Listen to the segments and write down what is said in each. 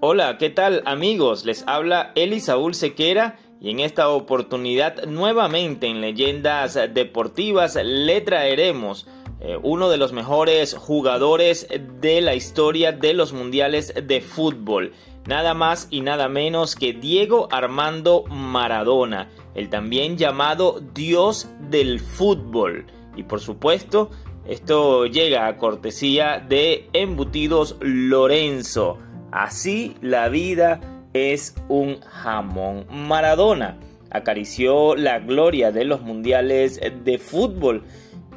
Hola, ¿qué tal amigos? Les habla Eli Saúl Sequera y en esta oportunidad nuevamente en Leyendas Deportivas le traeremos eh, uno de los mejores jugadores de la historia de los mundiales de fútbol. Nada más y nada menos que Diego Armando Maradona, el también llamado Dios del fútbol. Y por supuesto, esto llega a cortesía de Embutidos Lorenzo Así la vida es un jamón. Maradona acarició la gloria de los mundiales de fútbol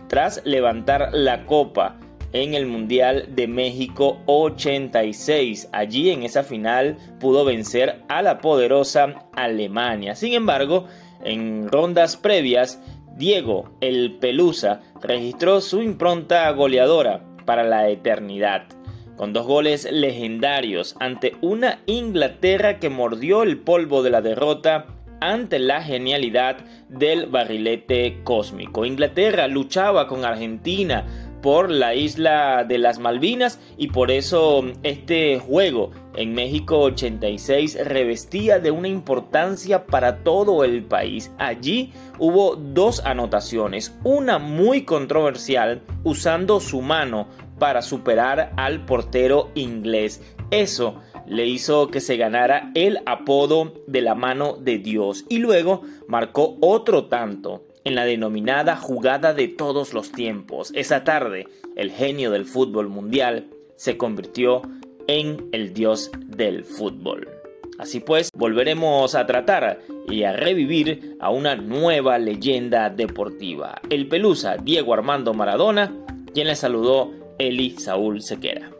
tras levantar la copa en el Mundial de México 86. Allí en esa final pudo vencer a la poderosa Alemania. Sin embargo, en rondas previas, Diego el Pelusa registró su impronta goleadora para la eternidad con dos goles legendarios ante una Inglaterra que mordió el polvo de la derrota ante la genialidad del barrilete cósmico. Inglaterra luchaba con Argentina por la isla de las Malvinas y por eso este juego en México 86 revestía de una importancia para todo el país. Allí hubo dos anotaciones, una muy controversial usando su mano para superar al portero inglés. Eso le hizo que se ganara el apodo de la mano de Dios y luego marcó otro tanto en la denominada jugada de todos los tiempos. Esa tarde, el genio del fútbol mundial se convirtió en el dios del fútbol. Así pues, volveremos a tratar y a revivir a una nueva leyenda deportiva, el pelusa Diego Armando Maradona, quien le saludó Eli Saúl Sequera.